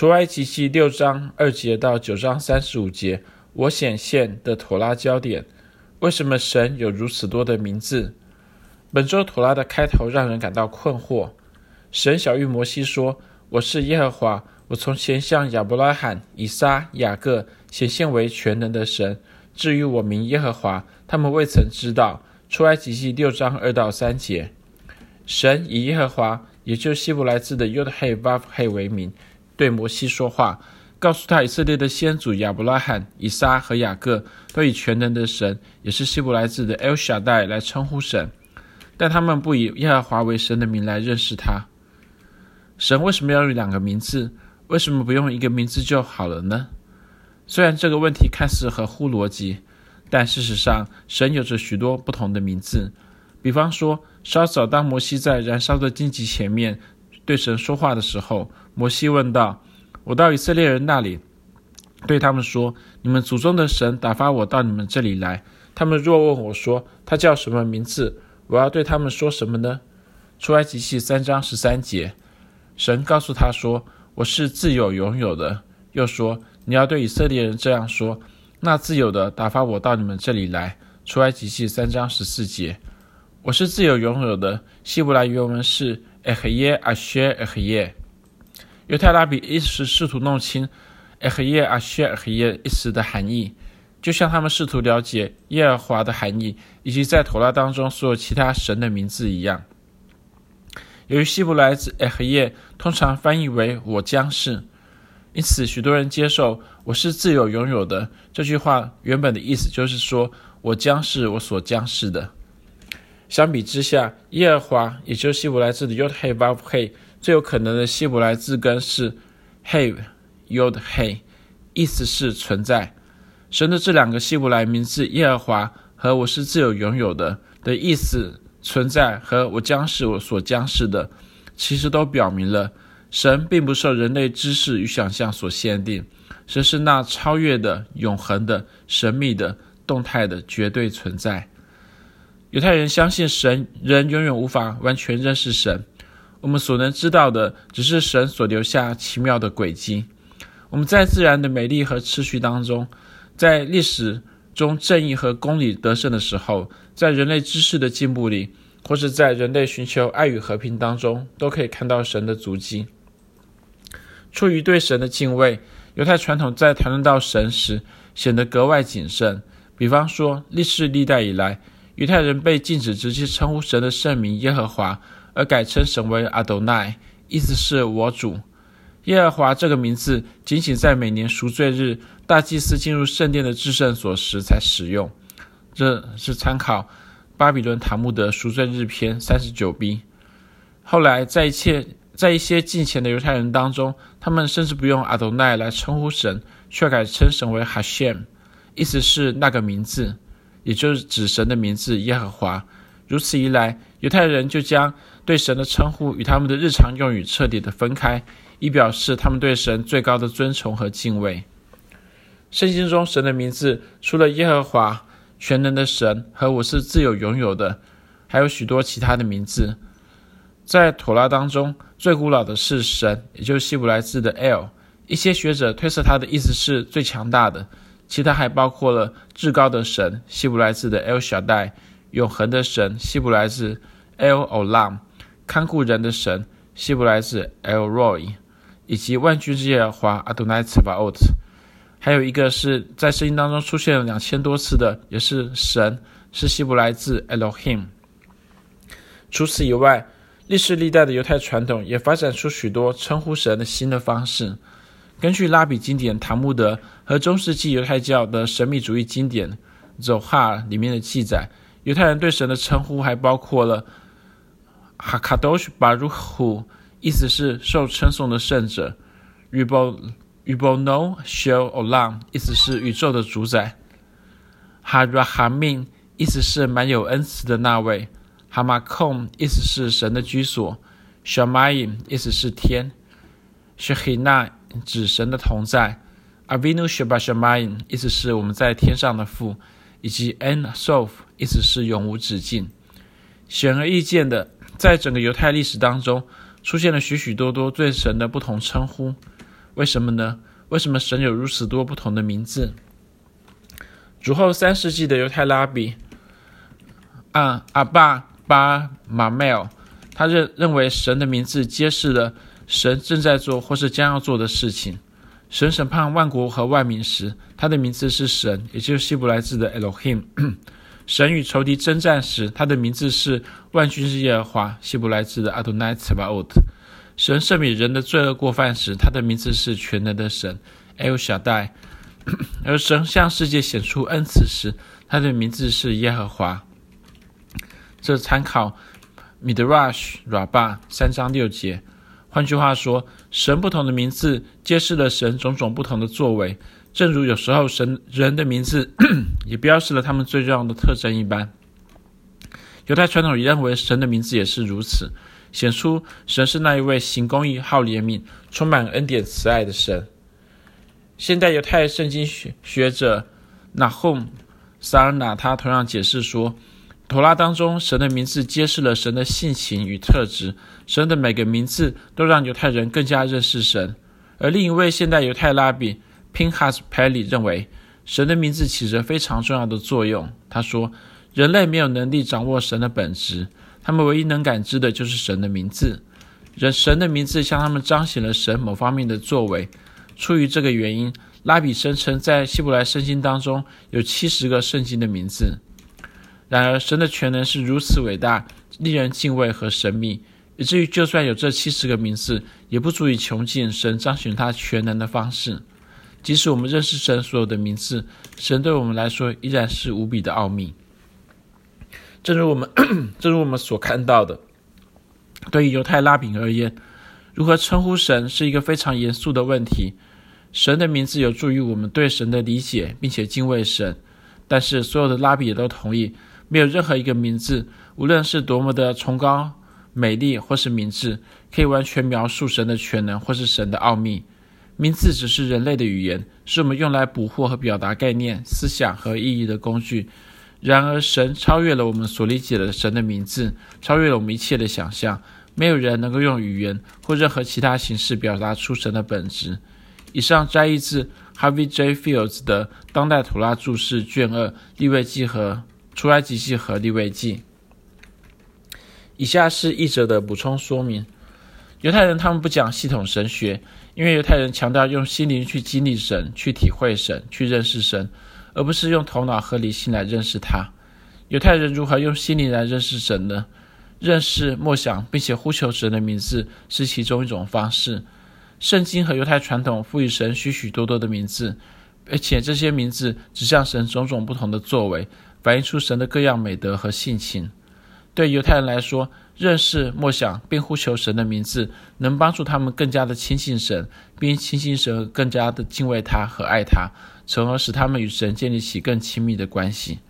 出埃及记六章二节到九章三十五节，我显现的妥拉焦点。为什么神有如此多的名字？本周妥拉的开头让人感到困惑。神小玉摩西说：“我是耶和华，我从前向亚伯拉罕、以撒、雅各显现为全能的神。至于我名耶和华，他们未曾知道。”出埃及记六章二到三节，神以耶和华，也就是希伯来字的 Yod He Vav He 为名，对摩西说话，告诉他以色列的先祖亚伯拉罕、以撒和雅各都以全能的神，也是希伯来字的 El Shaddai 来称呼神，但他们不以耶和华为神的名来认识他。神为什么要用两个名字？为什么不用一个名字就好了呢？虽然这个问题看似合乎逻辑。但事实上，神有着许多不同的名字。比方说，稍早当摩西在燃烧的荆棘前面对神说话的时候，摩西问道：“我到以色列人那里，对他们说，你们祖宗的神打发我到你们这里来。他们若问我说他叫什么名字，我要对他们说什么呢？”出埃及记三章十三节，神告诉他说：“我是自有永有的。”又说：“你要对以色列人这样说。”那自有的打发我到你们这里来，出埃及记三章十四节，我是自有永有的。希伯来原文是 Ehyeh Asher Ehyeh。犹太拉比一时试图弄清 “ehye Asher ehye” 一词的含义，就像他们试图了解耶和华的含义，以及在妥拉当中所有其他神的名字一样。由于希伯来字 “ehye” 通常翻译为我将是。因此，许多人接受“我是自有拥有的”这句话原本的意思，就是说我将是我所将是的。相比之下，耶和华，也就是希伯来字的 Yod He v a h 最有可能的希伯来字根是 have yod He，意思是存在。神的这两个希伯来名字“耶和华”和“我是自有拥有的”的意思，存在和我将是我所将是的，其实都表明了。神并不受人类知识与想象所限定，神是那超越的、永恒的、神秘的、动态的绝对存在。犹太人相信神，人永远无法完全认识神。我们所能知道的，只是神所留下奇妙的轨迹。我们在自然的美丽和秩序当中，在历史中正义和公理得胜的时候，在人类知识的进步里，或是在人类寻求爱与和平当中，都可以看到神的足迹。出于对神的敬畏，犹太传统在谈论到神时显得格外谨慎。比方说，历世历代以来，犹太人被禁止直接称呼神的圣名耶和华，而改称神为阿多奈，意思是我主。耶和华这个名字仅仅在每年赎罪日，大祭司进入圣殿的至圣所时才使用。这是参考巴比伦塔木德赎罪日篇三十九 b。后来，在一切。在一些近前的犹太人当中，他们甚至不用阿多奈来称呼神，却改称神为哈谢，意思是那个名字，也就是指神的名字耶和华。如此一来，犹太人就将对神的称呼与他们的日常用语彻底的分开，以表示他们对神最高的尊崇和敬畏。圣经中神的名字除了耶和华、全能的神和我是自有拥有的，还有许多其他的名字。在妥拉当中，最古老的是神，也就是希伯来字的 L。一些学者推测它的意思是最强大的，其他还包括了至高的神，希伯来字的 El Shaddai；永恒的神，希伯来字 El Olam；看顾人的神，希伯来字 El Roi；以及万军之耶和华 Adonai Tsevaot。还有一个是在圣经当中出现了两千多次的，也是神，是希伯来字 Elohim。除此以外，历世历代的犹太传统也发展出许多称呼神的新的方式。根据拉比经典塔木德和中世纪犹太教的神秘主义经典《走哈》里面的记载，犹太人对神的称呼还包括了 “Hakadosh baruchu 意思是受称颂的圣者；ribon r i b o n o s h e l Olam”，意思是宇宙的主宰。H a r a h a m i n 意思是满有恩慈的那位。H a m a k o m 意思是神的居所。S h a m a i m 意思是天。S h e h i n a 指神的同在。；avino s h b a s h a m a i m 意思是我们在天上的父。以及恩索夫意思是永无止境。显而易见的，在整个犹太历史当中，出现了许许多多对神的不同称呼，为什么呢？为什么神有如此多不同的名字？主后三世纪的犹太拉比，啊阿爸巴马麦尔，他认认为神的名字揭示了神正在做或是将要做的事情。神审判万国和万民时，他的名字是神，也就是希伯来字的 Elohim。神与仇敌征战时，他的名字是万军之耶和华，希伯来字的 Adonai Tavot。神赦免人的罪恶过犯时，他的名字是全能的神 Eloshai。而神向世界显出恩慈时，他的名字是耶和华。这参考 Midrash Rabba 三章六节。换句话说，神不同的名字揭示了神种种不同的作为，正如有时候神人的名字 也标示了他们最重要的特征一般。犹太传统认为神的名字也是如此，显出神是那一位行公义、好怜悯、充满恩典、慈爱的神。现代犹太圣经学学者 Nahum Sarna 他同样解释说，妥拉当中神的名字揭示了神的性情与特质，神的每个名字都让犹太人更加认识神。而另一位现代犹太拉比 Pinhas Pelly 认为，神的名字起着非常重要的作用。他说，人类没有能力掌握神的本质，他们唯一能感知的就是神的名字。人神的名字向他们彰显了神某方面的作为。出于这个原因，拉比声称在希伯来圣经当中有七十个圣经的名字。然而，神的全能是如此伟大、令人敬畏和神秘，以至于就算有这七十个名字，也不足以穷尽神彰显他全能的方式。即使我们认识神所有的名字，神对我们来说依然是无比的奥秘。正如我们，正如我们所看到的，对于犹太拉比而言，如何称呼神是一个非常严肃的问题。神的名字有助于我们对神的理解，并且敬畏神。但是，所有的拉比也都同意，没有任何一个名字，无论是多么的崇高、美丽，或是明智，可以完全描述神的全能或是神的奥秘。名字只是人类的语言，是我们用来捕获和表达概念、思想和意义的工具。然而，神超越了我们所理解的神的名字，超越了我们一切的想象。没有人能够用语言或任何其他形式表达出神的本质。以上摘译自 Harvey J. Fields 的《当代图拉注释》卷二《利未记》和《出埃及记》和《利未记》。以下是译者的补充说明：犹太人他们不讲系统神学，因为犹太人强调用心灵去经历神、去体会神、去认识神，而不是用头脑和理性来认识他。犹太人如何用心灵来认识神呢？认识、默想，并且呼求神的名字是其中一种方式。圣经和犹太传统赋予神许许多多的名字，而且这些名字指向神种种不同的作为，反映出神的各样美德和性情。对犹太人来说，认识、默想并呼求神的名字，能帮助他们更加的亲近神，并亲近神更加的敬畏他和爱他，从而使他们与神建立起更亲密的关系。